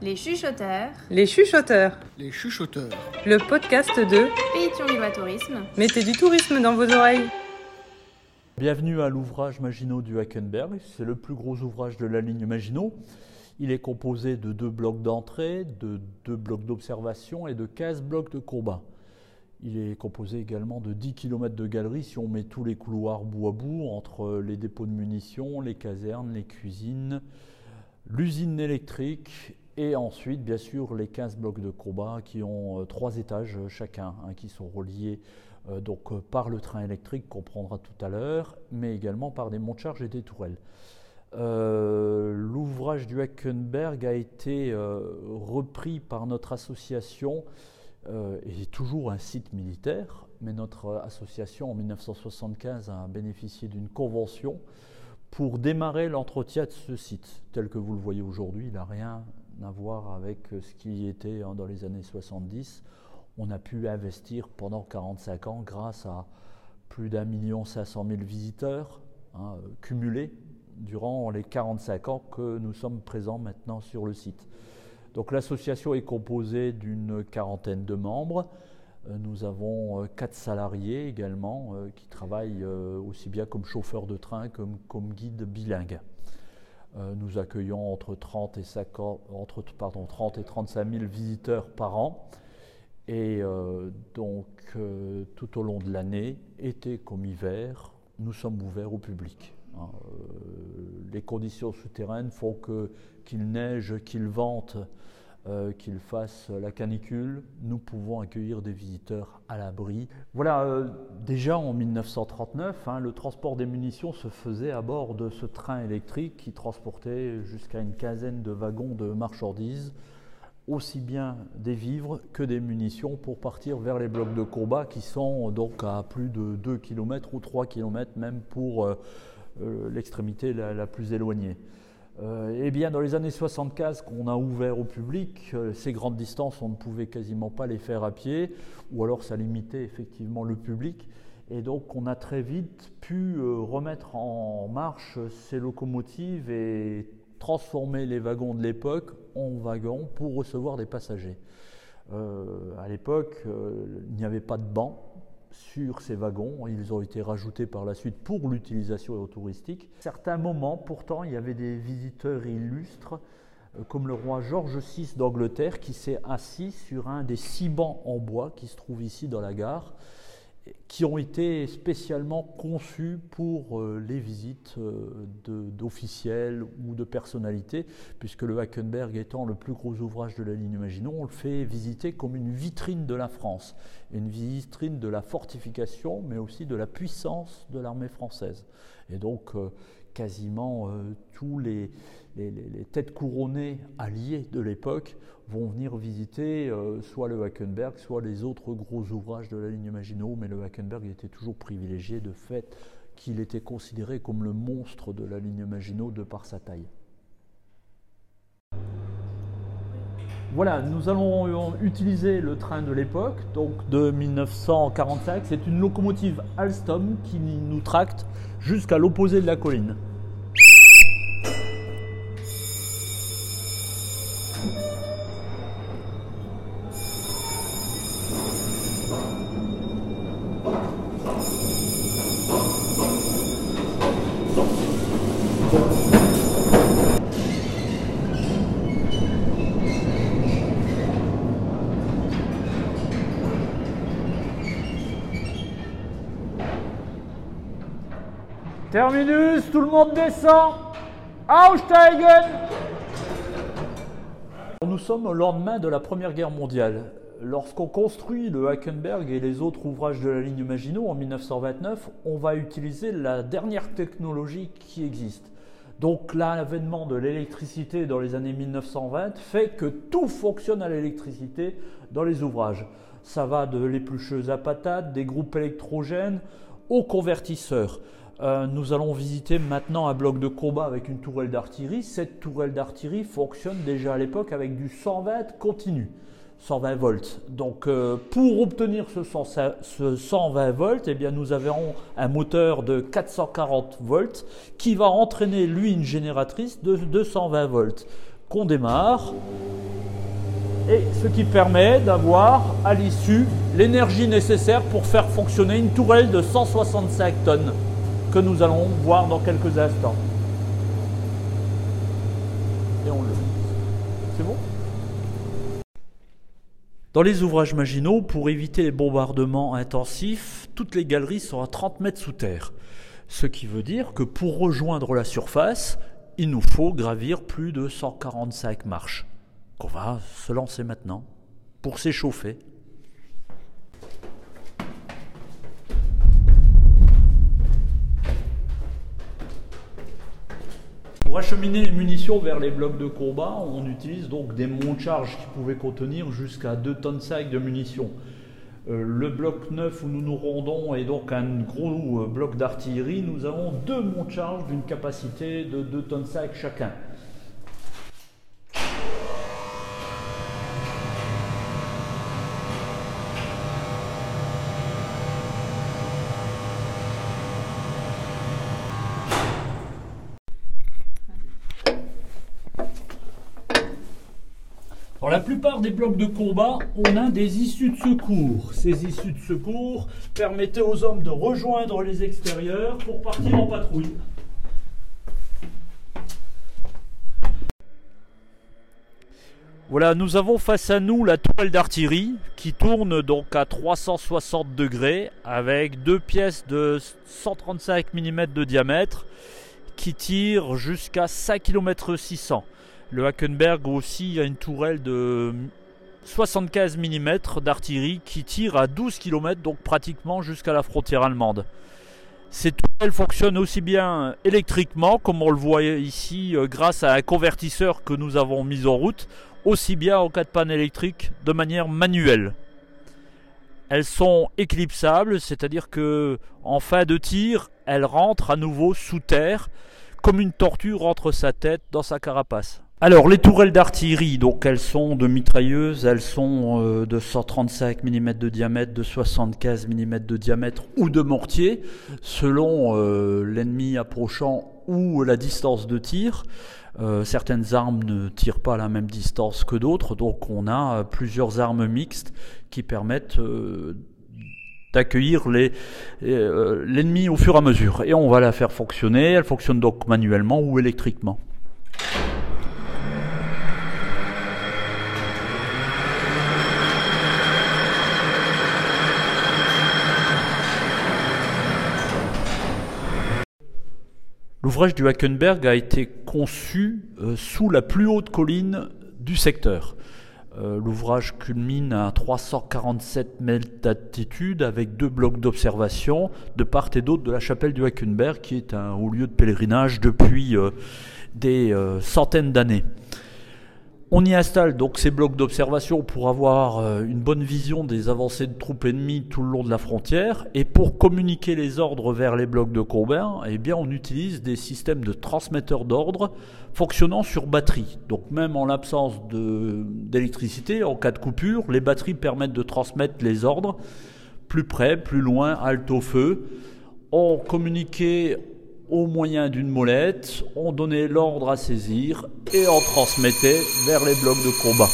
Les chuchoteurs, Les chuchoteurs, Les chuchoteurs. le podcast de Pétion Vivre Tourisme, Mettez du tourisme dans vos oreilles. Bienvenue à l'ouvrage Maginot du Hackenberg. C'est le plus gros ouvrage de la ligne Maginot. Il est composé de deux blocs d'entrée, de deux blocs d'observation et de 15 blocs de combat. Il est composé également de 10 km de galeries si on met tous les couloirs bout à bout entre les dépôts de munitions, les casernes, les cuisines, l'usine électrique et ensuite, bien sûr, les 15 blocs de combat qui ont euh, trois étages euh, chacun, hein, qui sont reliés euh, donc, par le train électrique qu'on prendra tout à l'heure, mais également par des monte-charges et des tourelles. L'ouvrage du Hackenberg a été repris par notre association et toujours un site militaire, mais notre association en 1975 a bénéficié d'une convention pour démarrer l'entretien de ce site. Tel que vous le voyez aujourd'hui, il n'a rien à voir avec euh, ce qui était hein, dans les années 70. On a pu investir pendant 45 ans grâce à plus d'un million cinq cent mille visiteurs hein, euh, cumulés durant les 45 ans que nous sommes présents maintenant sur le site. Donc l'association est composée d'une quarantaine de membres. Euh, Nous avons quatre salariés également qui travaillent aussi bien comme chauffeurs de train que comme guides bilingues. Euh, Nous accueillons entre 30 et, 50 entre, pardon, 30 et 35 000 visiteurs par an. Et euh, donc, euh, tout au long de l'année, été comme hiver, nous sommes ouverts au public. hein. Les conditions souterraines font que qu'il neige, qu'il vente, euh, qu'il fasse la canicule, nous pouvons accueillir des visiteurs à l'abri. Voilà, euh, déjà en 1939, hein, le transport des munitions se faisait à bord de ce train électrique qui transportait jusqu'à une quinzaine de wagons de marchandises aussi bien des vivres que des munitions pour partir vers les blocs de combat qui sont donc à plus de 2 km ou 3 km même pour euh, l'extrémité la plus éloignée. Euh, eh bien, dans les années 75, qu'on a ouvert au public, euh, ces grandes distances, on ne pouvait quasiment pas les faire à pied, ou alors ça limitait effectivement le public. Et donc, on a très vite pu euh, remettre en marche ces locomotives et transformer les wagons de l'époque en wagons pour recevoir des passagers. À l'époque, il n'y avait pas de bancs sur ces wagons. Ils ont été rajoutés par la suite pour l'utilisation touristique. À certains moments, pourtant, il y avait des visiteurs illustres, euh, comme le roi George VI d'Angleterre, qui s'est assis sur un des six bancs en bois qui se trouve ici dans la gare, qui ont été spécialement conçus pour euh, les visites euh, d'officiels ou de personnalités, puisque le Hackenberg étant le plus gros ouvrage de la ligne Maginot, on le fait visiter comme une vitrine de la France, une vitrine de la fortification, mais aussi de la puissance de l'armée française. Et donc, euh, quasiment euh, tous les, têtes couronnées alliées de l'époque vont venir visiter euh, soit le Hackenberg, soit les autres gros ouvrages de la ligne Maginot, mais le Hackenberg était toujours privilégié de fait qu'il était considéré comme le monstre de la ligne Maginot de par sa taille. Voilà, nous allons euh, utiliser le train de l'époque, donc de 1945. C'est une locomotive Alstom qui nous tracte jusqu'à l'opposé de la colline. Terminus, tout le monde descend. Aussteigen Nous sommes au lendemain de la Première Guerre mondiale. Lorsqu'on construit le Hackenberg et les autres ouvrages de la ligne Maginot en 1929, on va utiliser la dernière technologie qui existe. Donc l'avènement de l'électricité dans les années 1920 fait que tout fonctionne à l'électricité dans les ouvrages. Ça va de l'éplucheuse à patates, des groupes électrogènes aux convertisseurs. Euh, nous allons visiter maintenant un bloc de combat avec une tourelle d'artillerie. Cette tourelle d'artillerie fonctionne déjà à l'époque avec du 120 continu. 120 volts. Donc, euh, pour obtenir ce, 100 ce 120 volts, eh bien, nous avons un moteur de 440 volts qui va entraîner, lui, une génératrice de 220 volts qu'on démarre et ce qui permet d'avoir à l'issue l'énergie nécessaire pour faire fonctionner une tourelle de 165 tonnes que nous allons voir dans quelques instants. Et on le C'est bon? Dans les ouvrages maginaux, pour éviter les bombardements intensifs, toutes les galeries sont à 30 mètres sous terre. Ce qui veut dire que pour rejoindre la surface, il nous faut gravir plus de 145 marches qu'on va se lancer maintenant pour s'échauffer. Acheminer les munitions vers les blocs de combat, on utilise donc des monts-charges qui pouvaient contenir jusqu'à 2 tonnes 5 de munitions. Euh, le bloc 9 où nous nous rendons est donc un gros euh, bloc d'artillerie. Nous avons deux monts-charges d'une capacité de 2 tonnes 5 chacun. La plupart des blocs de combat, on a des issues de secours. Ces issues de secours permettaient aux hommes de rejoindre les extérieurs pour partir en patrouille. Voilà, nous avons face à nous la toile d'artillerie qui tourne donc à 360 degrés avec deux pièces de 135 mm de diamètre qui tirent jusqu'à 5 km 600. Le Hackenberg aussi a une tourelle de 75 mm d'artillerie qui tire à 12 km, donc pratiquement jusqu'à la frontière allemande. Ces tourelles fonctionnent aussi bien électriquement, comme on le voit ici, euh, grâce à un convertisseur que nous avons mis en route, aussi bien en cas de panne électrique de manière manuelle. Elles sont éclipsables, c'est-à-dire que en fin de tir, elles rentrent à nouveau sous terre, comme une tortue rentre sa tête dans sa carapace. Alors les tourelles d'artillerie, donc elles sont de mitrailleuses, elles sont euh, de 135 mm de diamètre, de 75 mm de diamètre ou de mortier, selon euh, l'ennemi approchant ou la distance de tir. Euh, certaines armes ne tirent pas à la même distance que d'autres, donc on a plusieurs armes mixtes qui permettent d'accueillir l'ennemi au fur et à mesure. Et on va la faire fonctionner, elle fonctionne donc manuellement ou électriquement. L'ouvrage du Hackenberg a été conçu euh, sous la plus haute colline du secteur. Euh, l'ouvrage culmine à 347 mètres d'altitude avec deux blocs d'observation de part et d'autre de la chapelle du Hackenberg qui est un haut lieu de pèlerinage depuis euh, des centaines d'années. On y installe donc ces blocs d'observation pour avoir euh, une bonne vision des avancées de troupes ennemies tout le long de la frontière et pour communiquer les ordres vers les blocs de combat, eh bien on utilise des systèmes de transmetteurs d'ordre fonctionnant sur batterie. Donc même en l'absence d'électricité, en cas de coupure, les batteries permettent de transmettre les ordres plus près, plus loin, halte au feu. On communiquait au moyen d'une molette, on donnait l'ordre à saisir et on transmettait vers les blocs de combat.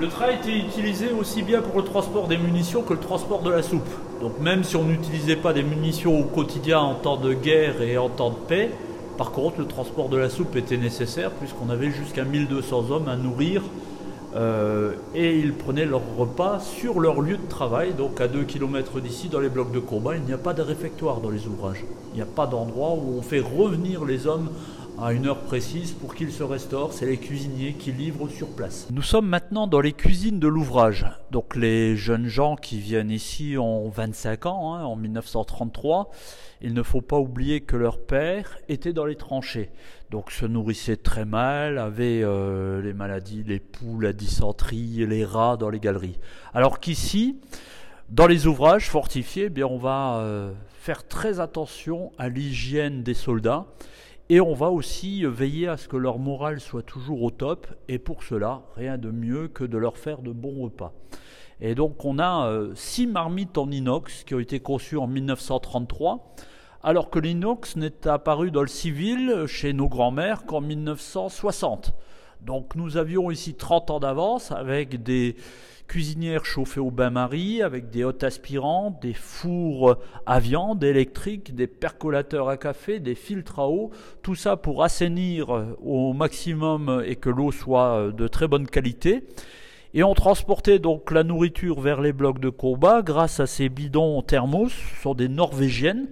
Le train était utilisé aussi bien pour le transport des munitions que le transport de la soupe. Donc même si on n'utilisait pas des munitions au quotidien en temps de guerre et en temps de paix, par contre, le transport de la soupe était nécessaire puisqu'on avait jusqu'à 1200 hommes à nourrir euh, et ils prenaient leur repas sur leur lieu de travail, donc à 2 km d'ici, dans les blocs de combat. Il n'y a pas de réfectoire dans les ouvrages. Il n'y a pas d'endroit où on fait revenir les hommes à une heure précise pour qu'ils se restaurent. C'est les cuisiniers qui livrent sur place. Nous sommes maintenant dans les cuisines de l'ouvrage. Donc les jeunes gens qui viennent ici ont 25 ans, hein, en 1933. Il ne faut pas oublier que leur père était dans les tranchées. Donc se nourrissait très mal, avait euh, les maladies, les poules, la dysenterie, les rats dans les galeries. Alors qu'ici, dans les ouvrages fortifiés, eh bien on va euh, faire très attention à l'hygiène des soldats et on va aussi veiller à ce que leur morale soit toujours au top. Et pour cela, rien de mieux que de leur faire de bons repas. Et donc on a euh, six marmites en inox qui ont été conçues en 1933, alors que l'inox n'est apparu dans le civil chez nos grands-mères qu'en 1960. Donc nous avions ici 30 ans d'avance avec des cuisinières chauffées au bain-marie, avec des hôtes aspirants, des fours à viande électriques, des percolateurs à café, des filtres à eau, tout ça pour assainir au maximum et que l'eau soit de très bonne qualité. Et on transportait donc la nourriture vers les blocs de combat grâce à ces bidons thermos, ce sont des norvégiennes.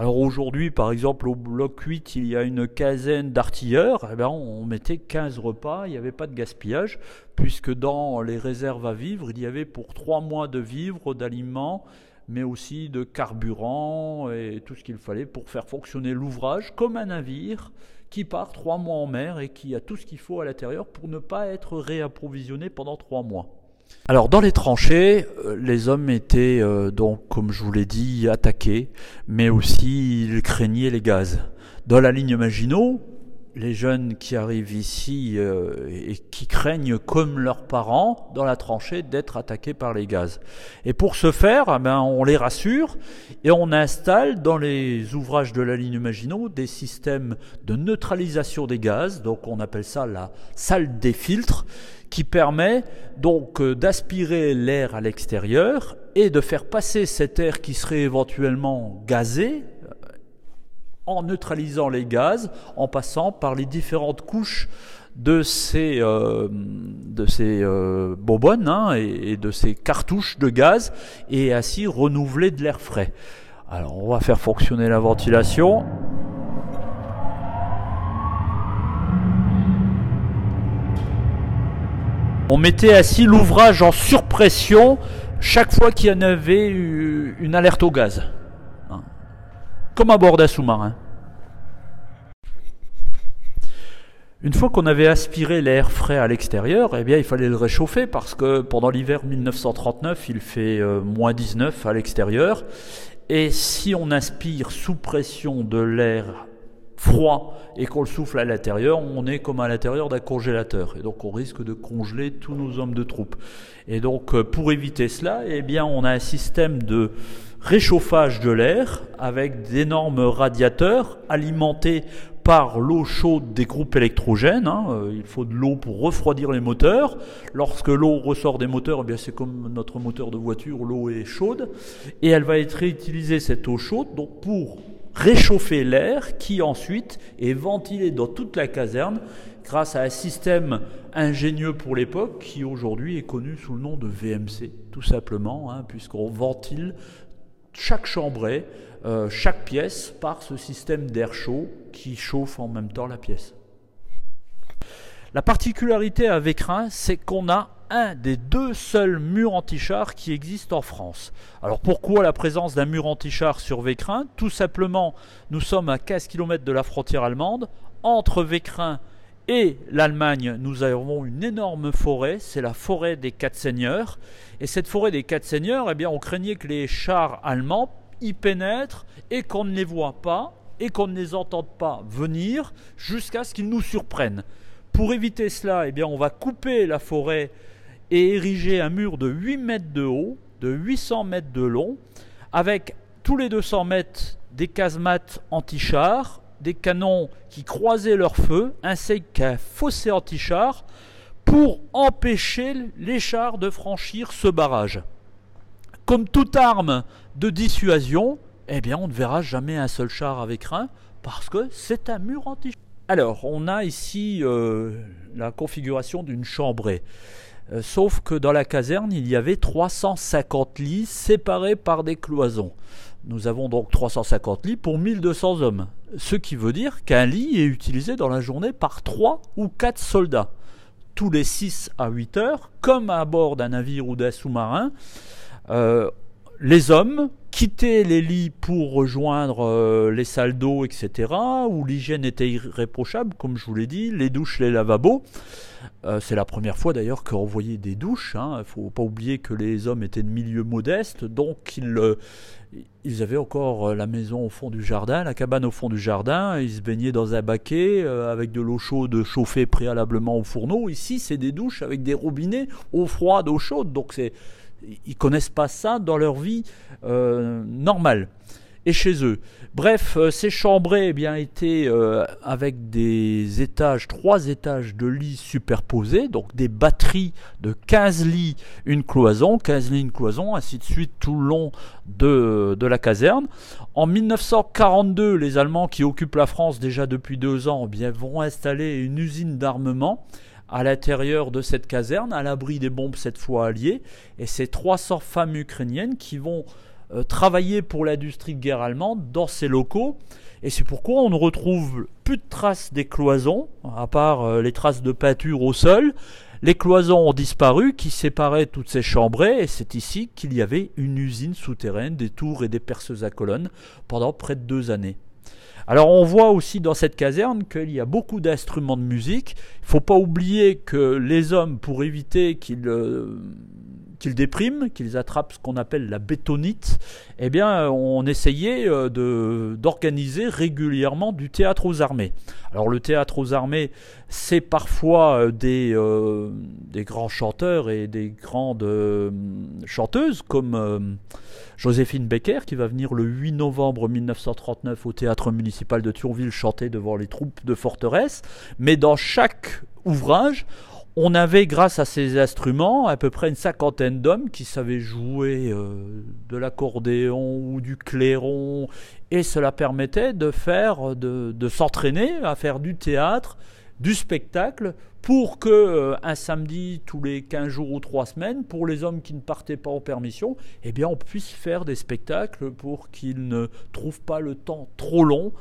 Alors aujourd'hui, par exemple, au bloc 8, il y a une quinzaine d'artilleurs. Eh bien, on mettait 15 repas, il n'y avait pas de gaspillage, puisque dans les réserves à vivre, il y avait pour 3 mois de vivres, d'aliments, mais aussi de carburant et tout ce qu'il fallait pour faire fonctionner l'ouvrage comme un navire qui part 3 mois en mer et qui a tout ce qu'il faut à l'intérieur pour ne pas être réapprovisionné pendant 3 mois. Alors dans les tranchées, euh, les hommes étaient euh, donc, comme je vous l'ai dit, attaqués, mais aussi ils craignaient les gaz. Dans la ligne Maginot, les jeunes qui arrivent ici euh, et qui craignent comme leurs parents dans la tranchée d'être attaqués par les gaz. Et pour ce faire, eh ben, on les rassure et on installe dans les ouvrages de la ligne Maginot des systèmes de neutralisation des gaz, donc on appelle ça la salle des filtres, qui permet donc euh, d'aspirer l'air à l'extérieur et de faire passer cet air qui serait éventuellement gazé en neutralisant les gaz, en passant par les différentes couches de ces, euh, ces euh, hein, et, de ces cartouches de gaz, et ainsi renouveler de l'air frais. Alors on va faire fonctionner la ventilation. On mettait ainsi l'ouvrage en surpression chaque fois qu'il y en avait une alerte au gaz comme à bord d'un sous-marin. Une fois qu'on avait aspiré l'air frais à l'extérieur, eh bien, il fallait le réchauffer parce que pendant l'hiver 1939, il fait euh, moins 19 à l'extérieur. Et si on inspire sous pression de l'air froid et qu'on le souffle à l'intérieur, on est comme à l'intérieur d'un congélateur. Et donc on risque de congeler tous nos hommes de troupe. Et donc euh, pour éviter cela, eh bien, on a un système de réchauffage de l'air avec d'énormes radiateurs alimentés par l'eau chaude des groupes électrogènes. Hein. Euh, il faut de l'eau pour refroidir les moteurs. Lorsque l'eau ressort des moteurs, eh c'est comme notre moteur de voiture, l'eau est chaude. Et elle va être réutilisée, cette eau chaude, pour réchauffer l'air qui ensuite est ventilé dans toute la caserne grâce à un système ingénieux pour l'époque qui aujourd'hui est connu sous le nom de VMC, tout simplement, hein, puisqu'on ventile chaque chambrée, euh, chaque pièce par ce système d'air chaud qui chauffe en même temps la pièce. La particularité avec Reims, c'est qu'on a un des deux seuls murs anti-char qui existent en France. Alors pourquoi la présence d'un mur anti-char sur Vécrin? Tout simplement, nous sommes à 15 km de la frontière allemande. Entre Vécrin et l'Allemagne, nous avons une énorme forêt, c'est la forêt des Quatre Seigneurs. Et cette forêt des Quatre Seigneurs, eh bien, on craignait que les chars allemands y pénètrent et qu'on ne les voit pas et qu'on ne les entende pas venir jusqu'à ce qu'ils nous surprennent. Pour éviter cela, eh bien, on va couper la forêt et ériger un mur de 8 mètres de haut, de 800 mètres de long, avec tous les 200 mètres des casemates anti-chars, des canons qui croisaient leur feu, ainsi qu'un fossé anti-char pour empêcher les chars de franchir ce barrage. Comme toute arme de dissuasion, eh bien on ne verra jamais un seul char avec rein parce que c'est un mur anti-char. Alors, on a ici euh, la configuration d'une chambrée. Euh, sauf que dans la caserne, il y avait 350 lits séparés par des cloisons. Nous avons donc 350 lits pour 1200 hommes. Ce qui veut dire qu'un lit est utilisé dans la journée par 3 ou 4 soldats. Tous les 6 à 8 heures, comme à bord d'un navire ou d'un sous-marin, euh, les hommes quittaient les lits pour rejoindre euh, les salles d'eau, etc., où l'hygiène était irréprochable, comme je vous l'ai dit, les douches, les lavabos. Euh, c'est la première fois d'ailleurs qu'on voyait des douches. Il hein. ne faut pas oublier que les hommes étaient de milieu modeste, donc ils, euh, ils avaient encore la maison au fond du jardin, la cabane au fond du jardin. Ils se baignaient dans un baquet avec de l'eau chaude chauffée préalablement au fourneau. Ici, c'est des douches avec des robinets, eau froide, eau chaude. Donc c'est Ils connaissent pas ça dans leur vie euh, normale et chez eux. Bref, euh, ces chambrées eh bien, étaient euh, avec des étages, trois étages de lits superposés, donc des batteries de 15 lits, une cloison, 15 lits, une cloison, ainsi de suite tout le long de, de la caserne. En 1942, les Allemands qui occupent la France déjà depuis deux ans eh bien, vont installer une usine d'armement à l'intérieur de cette caserne, à l'abri des bombes cette fois alliées, et c'est 300 femmes ukrainiennes qui vont euh, travailler pour l'industrie de guerre allemande dans ces locaux. Et c'est pourquoi on ne retrouve plus de traces des cloisons, à part euh, les traces de peinture au sol. Les cloisons ont disparu qui séparaient toutes ces chambrées et c'est ici qu'il y avait une usine souterraine, des tours et des perceuses à colonnes pendant près de deux années. Alors on voit aussi dans cette caserne qu'il y a beaucoup d'instruments de musique. Il ne faut pas oublier que les hommes, pour éviter qu'ils euh, qu'ils dépriment, qu'ils attrapent ce qu'on appelle la bétonite, eh bien, on essayait euh, d'organiser régulièrement du théâtre aux armées. Alors, le théâtre aux armées, c'est parfois euh, des, euh, des grands chanteurs et des grandes chanteuses, comme Joséphine Becker, qui va venir le 8 novembre 1939 au théâtre municipal de Thionville chanter devant les troupes de forteresse. Mais dans chaque ouvrage, on avait, grâce à ces instruments, à peu près une cinquantaine d'hommes qui savaient jouer euh, de l'accordéon ou du clairon, et cela permettait de faire, de, de s'entraîner à faire du théâtre, du spectacle, pour que euh, un samedi tous les 15 jours ou 3 semaines, pour les hommes qui ne partaient pas en permission, eh bien on puisse faire des spectacles pour qu'ils ne trouvent pas le temps trop long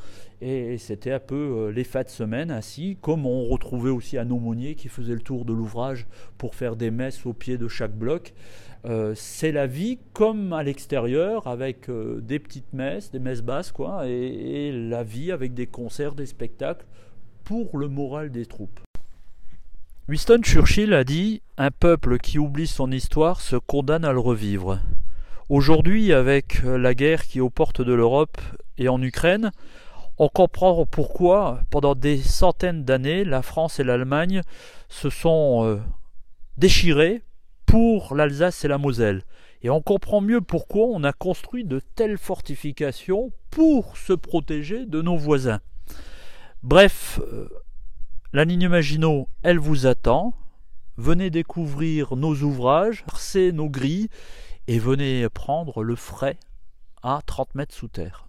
et c'était un peu euh, les fins de semaine ainsi, comme on retrouvait aussi un aumônier qui faisait le tour de l'ouvrage pour faire des messes au pied de chaque bloc. Euh, c'est la vie comme à l'extérieur, avec des petites messes, des messes basses, quoi, et la vie avec des concerts, des spectacles pour le moral des troupes. Winston Churchill a dit Un peuple qui oublie son histoire se condamne à le revivre. Aujourd'hui, avec la guerre qui est aux portes de l'Europe et en Ukraine, on comprend pourquoi, pendant des centaines d'années, la France et l'Allemagne se sont euh, déchirées pour l'Alsace et la Moselle. Et on comprend mieux pourquoi on a construit de telles fortifications pour se protéger de nos voisins. Bref, euh, la ligne Maginot, elle vous attend. Venez découvrir nos ouvrages, percer nos grilles et venez prendre le frais à 30 mètres sous terre.